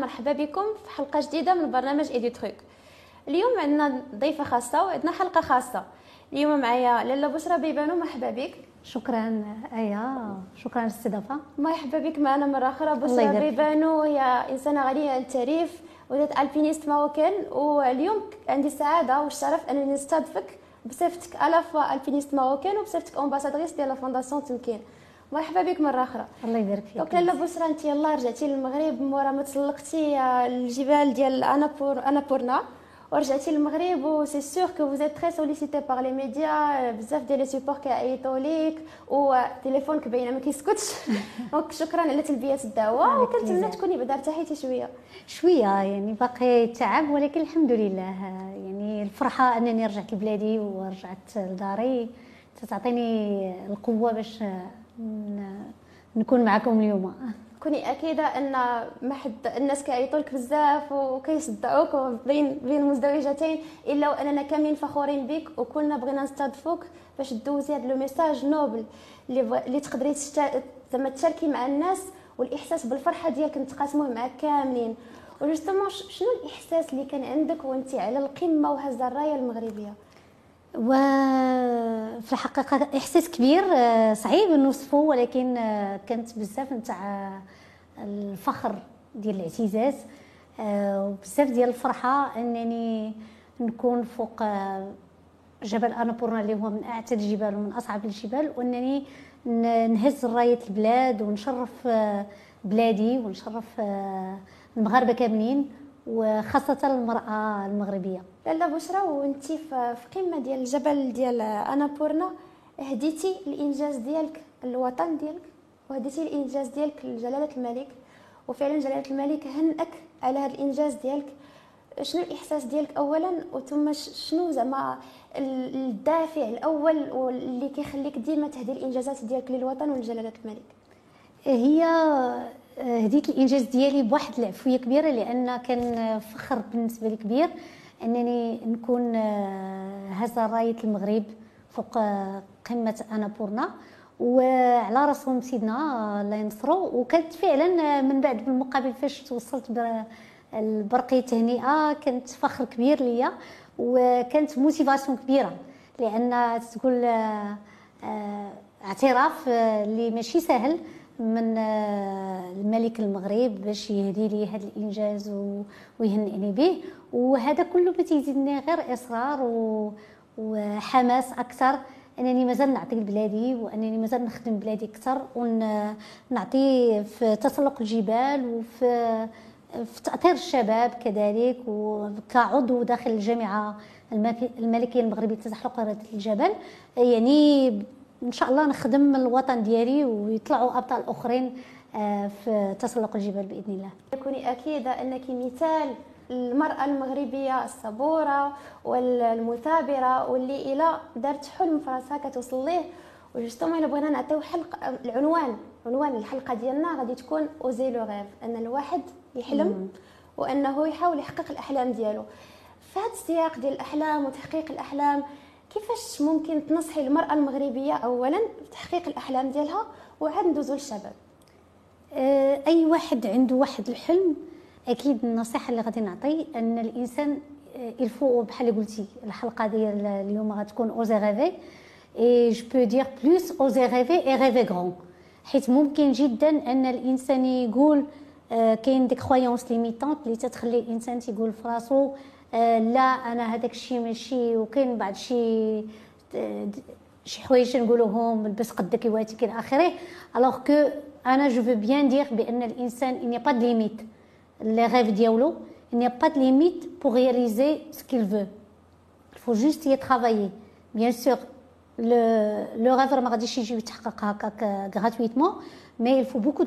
مرحبا بكم في حلقة جديدة من برنامج EDUTRUC اليوم عندنا ضيفة خاصة وعندنا حلقة خاصة. اليوم معايا لاله بشرى بيبانو مرحبا بك. شكرا أيا شكرا على الاستضافه مرحبا بك معنا مرة أخرى بشرى بيبانو هي إنسانة غنية عن التعريف و l'alpiniste marocaine. واليوم عندي السعادة والشرف أنني نستضفك بصفتك l'alpiniste marocaine وبصفتك ambassadrice ديال la fondation تمكين. مرحبا بك مرة أخرى. الله يبارك فيك. donc لاله بشرى أنت يلاه رجعتي للمغرب مورا ما تسلقتي الجبال ديال انابور انابورنا ورجعتي للمغرب و c'est sûr que vous êtes très sollicitée par les médias بزاف ديال les supports كيعيطوا ليك وتليفونك باينه ما كيسكتش. donc شكرا على تلبية الدعوة وكنتمنى تكوني بعدا ارتحيتي شوية. شوية يعني باقي تعب ولكن الحمد لله. يعني الفرحة أنني رجعت لبلادي ورجعت لداري. تعطيني القوة باش نكون معكم اليوم. كوني أكيدة أن ما حد الناس كيعيطوا لك بزاف وكيصدعوك بين بين مزدوجتين إلا وأننا كاملين فخورين بك وكلنا بغينا نستضفوك باش دوزي هذا le message noble اللي اللي تقدري زعما تشاركي مع الناس والإحساس بالفرحة ديالك نتقاسموه مع كاملين. و justement شنو الإحساس اللي كان عندك وانت على القمة وهزه الراية المغربية؟ وفي الحقيقة إحساس كبير آه، صعيب نوصفه ولكن آه، كانت بزاف نتاع الفخر ديال الاعتزاز آه، وبزاف ديال الفرحة أنني نكون فوق جبل انابورنا اللي هو من اعتى الجبال ومن أصعب الجبال وأنني نهز راية البلاد ونشرف بلادي ونشرف المغاربة كاملين. وخاصة المرأة المغربية. لاله بشرى وانت في قمة ديال الجبل ديال انابورنا هديتي الإنجاز ديالك الوطن ديالك وهديتي الإنجاز ديالك لجلالة الملك. وفعلا جلالة الملك هنأك على هذا الإنجاز ديالك. شنو الإحساس ديالك اولا؟ وثم شنو زعما الدافع الأول اللي كيخليك ديما تهدي الإنجازات ديالك للوطن ولجلالة الملك؟ هي هديت الإنجاز ديالي بواحد العفوية كبيرة لأن كان فخر بالنسبة لي كبير أنني نكون هزه راية المغرب فوق قمة انابورنا وعلى راسهم سيدنا الله ينصرو. وكانت فعلا من بعد بالمقابل فاش توصلت البرقية تهنئه كانت فخر كبير ليا. وكانت موتيفاسيون كبيرة لأن تقول اعتراف اللي ماشي سهل من الملك المغرب باش يهدي لي هذا الإنجاز ويهنئني به. وهذا كله بتيزيدني غير إصرار وحماس أكثر. أنني مازال نعطي لبلادي وانني مازال نخدم بلادي أكثر ونعطي في تسلق الجبال وفي في تاثير الشباب كذلك وكعضو داخل الجامعة الملكية المغربية لتزحلق الجبل. يعني إن شاء الله نخدم الوطن ديالي ويطلعوا أبطال أخرين آه، في تسلق الجبال بإذن الله. كوني اكيده أنك مثال المرأة المغربية الصبورة والمثابرة واللي إلى دارت حلم في راسها كتوصل ليه. وجوستومون إلا بغينا نعطيو حلق العنوان عنوان الحلقة ديالنا غادي تكون اوزي لو غيف أن الواحد يحلم وأنه يحاول يحقق الأحلام ديالو. في هذا السياق ديال الأحلام وتحقيق الأحلام كيفاش ممكن تنصحي المرأة المغربية أولا في تحقيق الأحلام ديالها وعاد ندوزو للشباب؟ آه، أي واحد عنده واحد الحلم أكيد النصيحة اللي غادي نعطي أن الإنسان il faut بحال قلتي الحلقة ديال اليوم غتكون osez rêver et je peux dire plus osez rêver et rêvez grand حيت ممكن جدا أن الإنسان يقول كاين ديك croyances limitantes اللي تتخلي الإنسان تيقول في راسو لا أنا هذاك الشيء ماشي وكاين بعض شي آه، شي حوايج نقولوهم لبس قدك يواتيك إلى آخره. alors que أنا je veux bien dire بأن الإنسان n'a pas de limites les rêves ديالو n'a pas de limites pour réaliser ce qu'il veut faut juste y travailler بيان سور le le rêve ma gadi chi jiwi tahqaq hakak gratuitement mais il faut beaucoup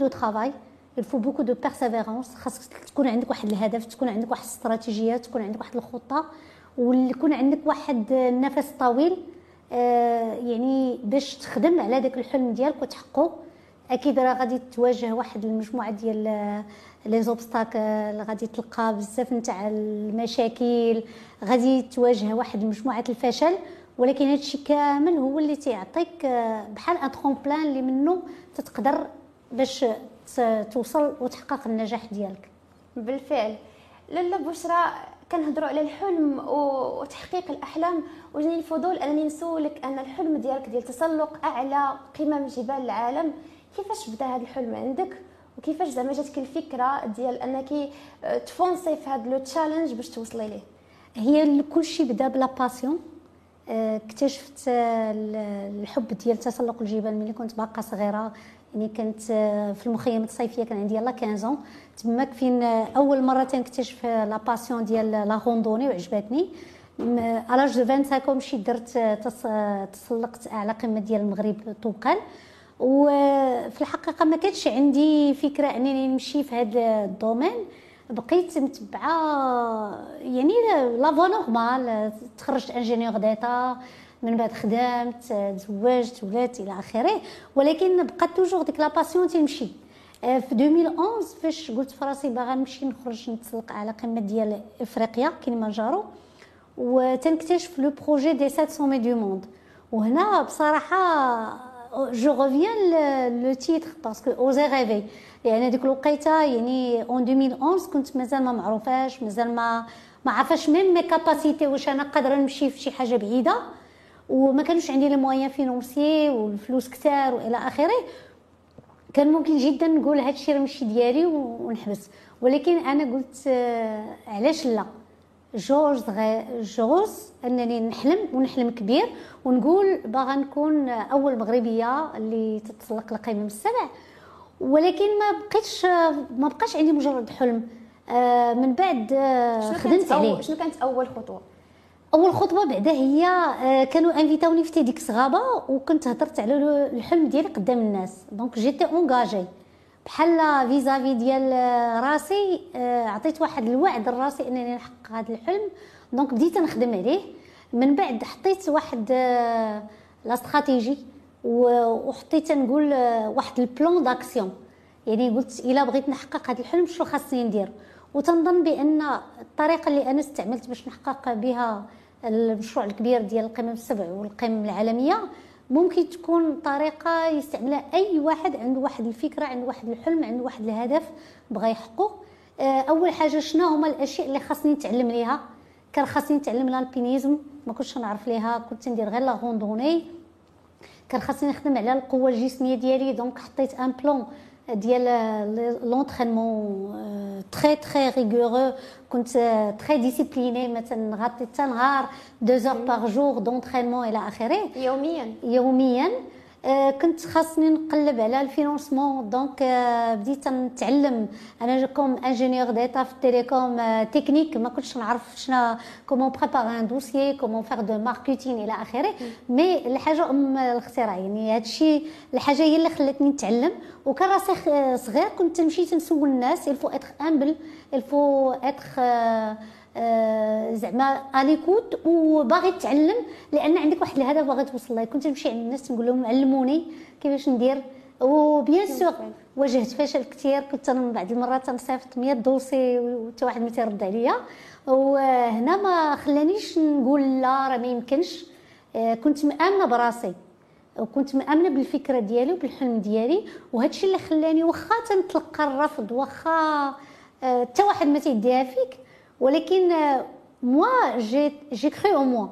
faut beaucoup de persévérance, خاصك تكون عندك واحد الهدف، تكون عندك واحد الاستراتيجية، تكون عندك واحد الخطة ويكون عندك واحد النفس طويل يعني باش تخدم على داك الحلم ديالك وتحققه أكيد راه غادي تواجه واحد المجموعة ديال لي زوبستاكل غادي تلقى بزاف نتاع المشاكل غادي تواجه واحد مجموعة الفشل. ولكن هادشي كامل هو اللي تيعطيك بحال ان ترومبلان اللي منه تتقدر باش توصل وتحقق النجاح ديالك. بالفعل. لاله بشرى كنهضروا على الحلم وتحقيق الأحلام. وجاني الفضول أنني نسولك أن الحلم ديالك ديال تسلق أعلى قمم جبال العالم. كيفاش بدأ هذا الحلم عندك؟ وكيفاش زعما جاتك الفكرة ديال أنك ت foncer في هذا le challenge باش توصلي ليه؟ هي كلشي بدأ ب la passion آه، اكتشفت الحب ديال تسلق الجبال ملي كنت باقا صغيرة. يعني كنت آه، في المخيمات الصيفية كان عندي يلاه 15 تماك فين آه، أول مرة تنكتشف la passion ديال la randonnée وعجبتني. à l'âge de 25 مشيت درت تسلقت أعلى قمة ديال المغرب طوقان. وفي الحقيقة ما كانش عندي فكرة أنني نمشي في هذا ال domaine. بقيت متبعة يعني la normale تخرجت ingénieur d'état من بعد خدمت تزوجت ولات إلى آخره ولكن بقات toujours ديك la passion تمشي. آه، في 2011 فاش قلت في راسي باغا نمشي نخرج نتسلق على قمة ديال إفريقيا كيليمانجارو وتنكتشف le projet des 7 sommets du monde وهنا بصراحة je reviens au titre parce que osez rêver يعني هذيك الوقيته يعني en 2011 كنت مازال ما معروفاش مازال ما ما عرفاش même mes capacités واش أنا قادره نمشي في شي حاجة بعيده وما كانوش عندي les moyens financiers والفلوس كثار والى اخره كان ممكن جدا نقول هذا الشيء راه ماشي ديالي ونحبس ولكن أنا قلت علاش لا جوج جوج أنني نحلم ونحلم كبير ونقول باغا نكون أول مغربية اللي تتسلق القمم السبع ولكن ما بقيتش ما بقاش عندي مجرد حلم. آه، من بعد آه، خدمت عليه. شنو كانت أول خطوة؟ أول خطوة بعدا هي آه، كانوا invitاوني في تيديكس Rabat وكنت هضرت على الحلم ديالي قدام الناس. donc j'étais engagée بحال vis-à-vis ديال راسي عطيت واحد الوعد لراسي إنني نحقق هذا الحلم donc بديت نخدم عليه. من بعد حطيت واحد la stratégie وحطيت نقول واحد ال plan d'action يعني قلت إلا بغيت نحقق هذا الحلم شنو خاصني ندير؟ وتنظن بأن الطريقة اللي أنا استعملت باش نحقق بها المشروع الكبير ديال القمم السبع والقمم العالمية ممكن تكون طريقة يستعملها أي واحد عنده واحد الفكرة عنده واحد الحلم عنده واحد الهدف بغى يحققه. آه، أول حاجة شنو هما الأشياء اللي خاصني نتعلم ليها؟ كان خاصني نتعلم ال alpinisme ما كنتش نعرف ليها كنت ندير غير la randonnée. كان خاصني نخدم على القوة الجسمية ديالي donc حطيت un plan. ديال l'entraînement très très rigoureux كنت très disciplinée مثلا وصلت حتى نهار 2 heures par jour d'entraînement إلى اخره يوميا يوميا آه، كنت خاصني نقلب على ال financement. donc آه، بديت نتعلم. أنا comme ingénieur d'état في ال télécom آه، تكنيك. ما كنتش نعرف شنو comment préparer un dossier comment faire du marketing إلى آخره. mais الحاجة أم الاختراع يعني هذا الشيء الحاجة هي اللي خلتني نتعلم. وكان راسي صغير كنت مشيت نسول الناس. il faut être humble il faut être آه، زعما à l'écoute وباغي تتعلم لأن عندك واحد الهدف باغي توصل له كنت نمشي عند الناس نقول لهم علموني كيفاش ندير. وبيان سور واجهت فشل كثير كنت من بعض المرات نصيفط 100 دوسي وحتى واحد ما تيرد عليا. وهنا ما خلانيش نقول لا راه ما يمكنش. آه، كنت مأمنة براسي. وكنت مأمنة بالفكرة ديالي وبالحلم ديالي. وهذا الشيء اللي خلاني واخا تنتلقى الرفض واخا آه، حتى واحد ما تيديها فيك. ولكن moi j'ai cru en moi.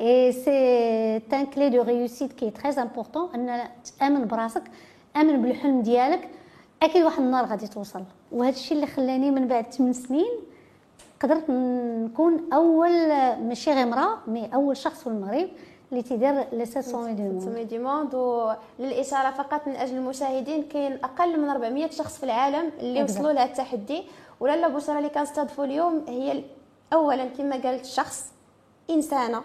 Et c'est un clé de réussite qui est très important أن تامن براسك امن بالحلم ديالك أكيد واحد النهار غادي توصل وهذا الشيء اللي خلاني من بعد 8 سنين قدرت نكون اول ماشي غير امراه mais اول شخص في المغرب اللي تيدير les 7 sommets du monde 7 sommets du monde وللاشاره فقط من أجل المشاهدين كاين أقل من 400 شخص في العالم اللي وصلوا لهذا التحدي ولالة بشرى اللي كنستضيفوا اليوم هي اولا كما قالت شخص إنسانة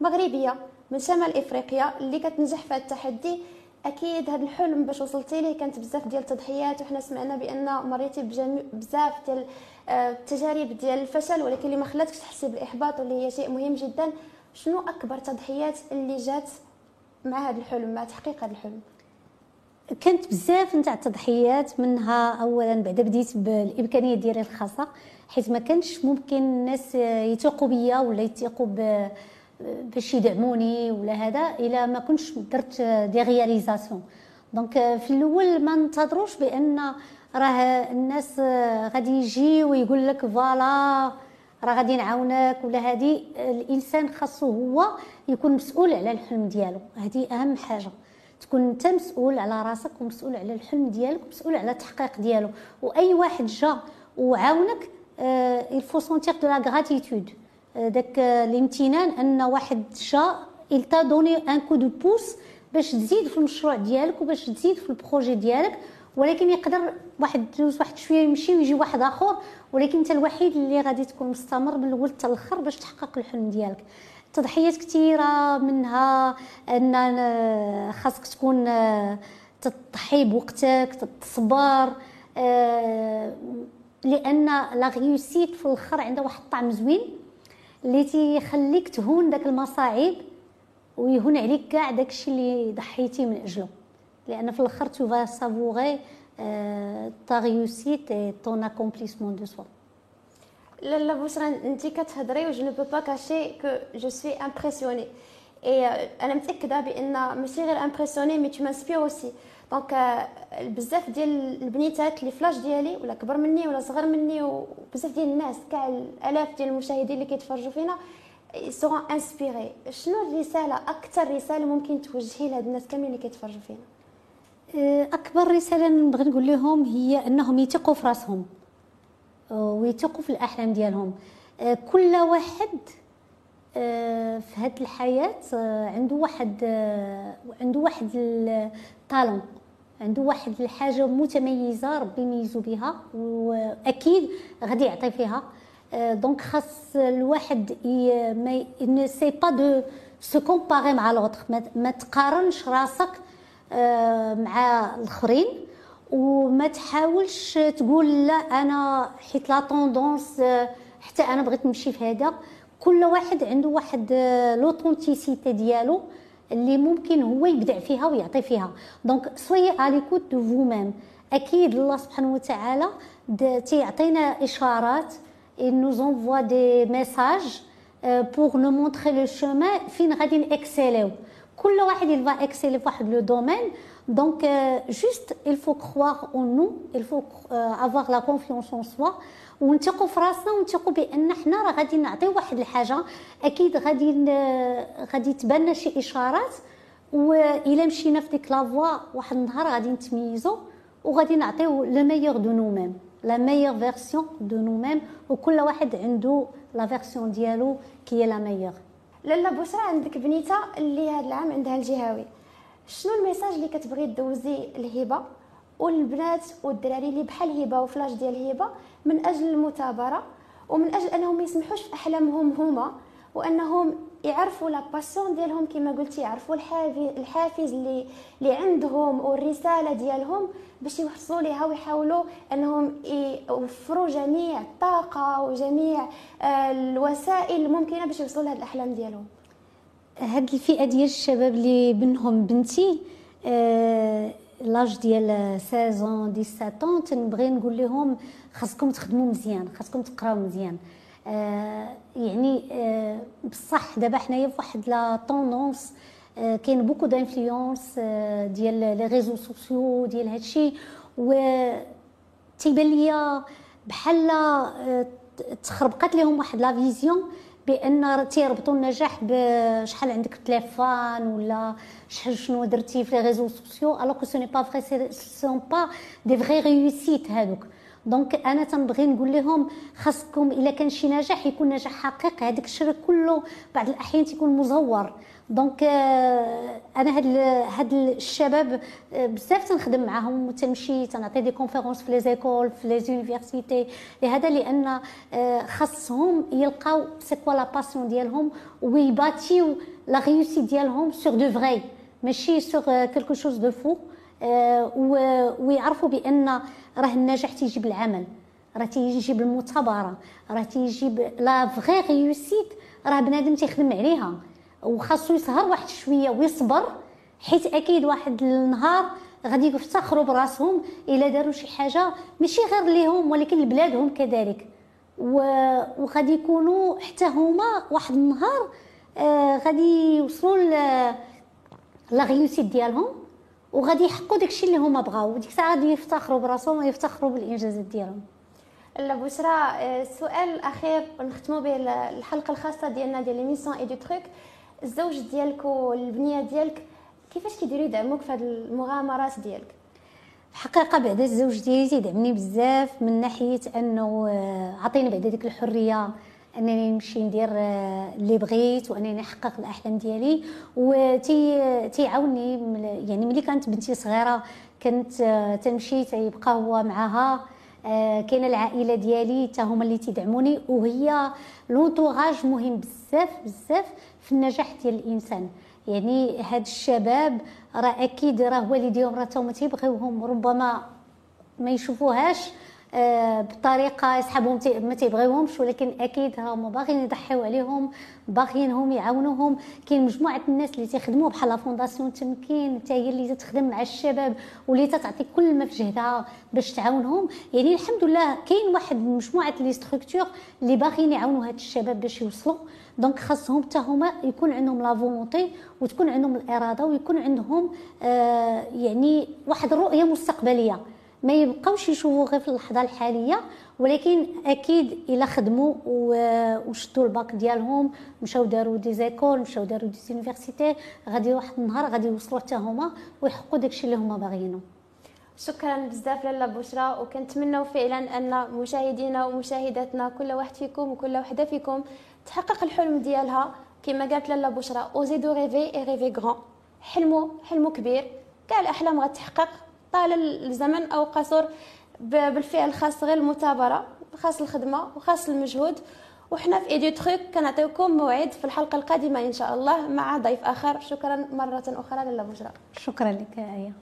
مغربية من شمال إفريقيا اللي كتنجح في التحدي. أكيد هذا الحلم باش وصلتي ليه كانت بزاف ديال التضحيات وحنا سمعنا بأن مريتي بزاف ديال آه، التجارب ديال الفشل ولكن اللي ما خلاتكش تحسي بالإحباط واللي هي شيء مهم جدا. شنو أكبر تضحيات اللي جات مع هذا الحلم مع تحقيق هذا الحلم؟ كانت بزاف نتاع التضحيات منها اولا بعدا بديت بالإمكانية ديالي الخاصة حيت ما كانش ممكن الناس يثقوا بيا ولا يثقوا باش يدعموني ولا هذا إلا ما كنتش درت des réalisations donc في الأول ما ننتظروش بأن راه الناس غادي يجي ويقول لك voilà راه غادي نعاونك ولا هادي. الإنسان خاصو هو يكون مسؤول على الحلم ديالو. هذه أهم حاجة. تكون أنت مسؤول على راسك ومسؤول على الحلم ديالك ومسؤول على التحقيق ديالو. وأي واحد جا وعاونك il faut sentir de la gratitude داك الامتنان أن واحد جا il t'a donné un coup de pouce باش تزيد في المشروع ديالك وباش تزيد في ال projet ديالك. ولكن يقدر واحد دوز واحد شوية يمشي ويجي واحد آخر. ولكن أنت الوحيد اللي غادي تكون مستمر من الأول حتى الآخر باش تحقق الحلم ديالك. تضحيات كثيره منها أن خاصك تكون تضحي بوقتك تصبر لأن la réussite في الآخر عندها واحد الطعم زوين اللي تيخليك تهون داك المصاعب ويهون عليك كاع داكشي اللي ضحيتي من أجله. لأن في الآخر tu vas savourer ta réussite et ton accomplissement de soi لالة بشرى انت كتهضري و je peux pas cacher que je suis impressionnée اي أنا متاكده بان ماشي غير impressionnée mais tu m'inspires aussi donc بزاف ديال البنيتات اللي ف l'âge ديالي ولا كبر مني ولا صغر مني وبزاف ديال الناس كاع الالاف ديال المشاهدين اللي كيتفرجوا فينا seront inspirés شنو الرسالة أكثر رسالة ممكن توجهي لهاد الناس كاملين اللي كيتفرجوا فينا؟ أكبر رسالة نبغي نقول لهم هي أنهم يثقوا في راسهم. ويثقوا في الأحلام ديالهم. كل واحد في هذه الحياة عنده واحد عنده واحد ال talent عنده واحد الحاجة متميزة ربي يميزو بها وأكيد غادي يعطي فيها. donc خاص الواحد mais c'est pas de se comparer مع l'autre ما تقارنش راسك مع الآخرين. وما تحاولش تقول لا أنا حيت la tendance حتى أنا بغيت نمشي في هذا. كل واحد عنده واحد l'authenticité ديالو اللي ممكن هو يبدع فيها ويعطي فيها. donc soyez à l'écoute de vous-même أكيد الله سبحانه وتعالى تيعطينا إشارات nous envoie des messages pour nous montrer le chemin فين غادي نكسليو كل واحد va exceller في واحد le domaine donc juste il faut croire en nous il faut avoir la confiance en soi. ونثقوا في راسنا ونثقوا بأن حنا راه غادي نعطيو واحد الحاجة. أكيد غادي غادي تبان شي إشارات. وإلا مشينا في ديك la voie واحد النهار غادي نتميزو وغادي نعطيو le meilleur de nous-mêmes la meilleure version de nous-mêmes وكل واحد عنده la version ديالو qui est la meilleure لالا بشرى عندك بنيتة اللي هذا العام عندها الجهوي شنو ال message اللي كتبغي دوزي الهبة والبنات والدراري اللي بحال هبة وف l'âge ديال هبة من أجل المثابرة ومن أجل أنهم يسمحوش في أحلامهم هما وأنهم يعرفوا la passion ديالهم كما قلتي يعرفوا الحافز اللي اللي عندهم والرسالة ديالهم باش يوصلوا ليها ويحاولوا أنهم يوفروا جميع الطاقة وجميع آه، الوسائل الممكنة باش يوصلوا لهاد الأحلام ديالهم. هاد الفئه ديال الشباب اللي بنهم بنتي آه l'âge ديال 16 17 تنبغي نقول لهم خاصكم تخدموا مزيان خاصكم تقراو مزيان. آه يعني آه بصح دابا حنايا فواحد la tendance آه كاين beaucoup d'influence آه ديال les réseaux sociaux ديال هادشي. و تيبان ليا بحال آه تخربقات لهم واحد la vision بأن تيربطوا النجاح بشحال عندك تليفون ولا شحال شنو درتي في les réseaux sociaux alors que ce n'est pas vrai sont pas des vraies réussites هادوك. donc أنا تنبغي نقول لهم خاصكم إلا كان شي نجاح يكون نجاح حقيقي هذاك الشيء كله بعض الأحيان تيكون مزور. donc أنا هاد هاد الشباب بزاف تنخدم معاهم وتمشي تنعطي des conférences في les écoles في les universités لهذا لأن خاصهم يلقاو c'est quoi la passion ديالهم ويباتيو la réussite ديالهم sur du vrai ماشي sur quelque chose de faux ويعرفوا بأن راه النجاح تيجي بالعمل راه تيجي بالمثابرة راه تيجي la vraie réussite راه بنادم تيخدم عليها وخاصو يسهر واحد شوية ويصبر حيت أكيد واحد النهار غادي يفتخروا براسهم إلا داروا شي حاجة ماشي غير ليهم ولكن لبلادهم كذلك. وغادي يكونوا حتى هما واحد النهار آه غادي يوصلوا la réussite ديالهم. وغادي يحققوا داكشي اللي هما بغاو وديك الساعة غادي يفتخروا براسهم ويفتخروا بالانجازات ديالهم. لا بشرى السؤال الاخير نختموا به الحلقة الخاصة ديالنا ديال l'émission EDUTRUC الزوج ديالك والبنية ديالك كيفاش كيديروا يدعموك في هذه المغامرات ديالك؟ الحقيقة بعد الزوج ديالي تيدعمني بزاف من ناحية أنه آه، عطيني بعد ديك الحرية أنني نمشي ندير آه، اللي بغيت وأنني نحقق الأحلام ديالي. وتي تيعاوني يعني ملي كانت بنتي صغيرة كنت آه، تمشي تيبقى هو معاها. كاينة العائلة ديالي حتى هما اللي تيدعموني. وهي l'entourage مهم بزاف بزاف في النجاح ديال الإنسان. يعني هاد الشباب راه أكيد راه والديهم راه تيبغيوهم ربما ما يشوفوهاش. آه، بطريقة يسحبهم ما تيبغيوهمش ولكن أكيد هما باغيين يضحيو عليهم باغيينهم يعاونوهم. كاين مجموعة الناس اللي تيخدموا بحال la fondation تمكين حتى هي اللي تخدم مع الشباب واللي تعطي كل ما في جهدها باش تعاونهم. يعني الحمد لله كاين واحد مجموعة les structures اللي باغيين يعاونوا هاد الشباب باش يوصلوا. donc خاصهم حتى هما يكون عندهم la volonté وتكون عندهم الإرادة ويكون عندهم آه يعني واحد الرؤية مستقبلية. ما يبقاوش يشوفوا غير في اللحظة الحالية ولكن أكيد إلا خدموا وشدوا الباك ديالهم مشاو داروا des écoles مشاو داروا des universités غادي واحد النهار غادي يوصلوا حتى هما ويحققوا داكشي اللي هما باغيينه شكرا بزاف لاله بشرى وكنتمنوا فعلا أن مشاهدينا ومشاهداتنا كل واحد فيكم وكل وحدة فيكم تحقق الحلم ديالها. كما قالت لاله بشرى osez de rêver et rêvez grand حلموا حلموا كبير. كاع الأحلام غتحقق. طال الزمن أو قصر بالفعل خاص غير المثابرة خاص الخدمة وخاص المجهود. وحنا في EDUTRUC كنعطيوكم موعد في الحلقة القادمة إن شاء الله مع ضيف آخر. شكرا مرة أخرى لاله بشرى شكرا لك آية.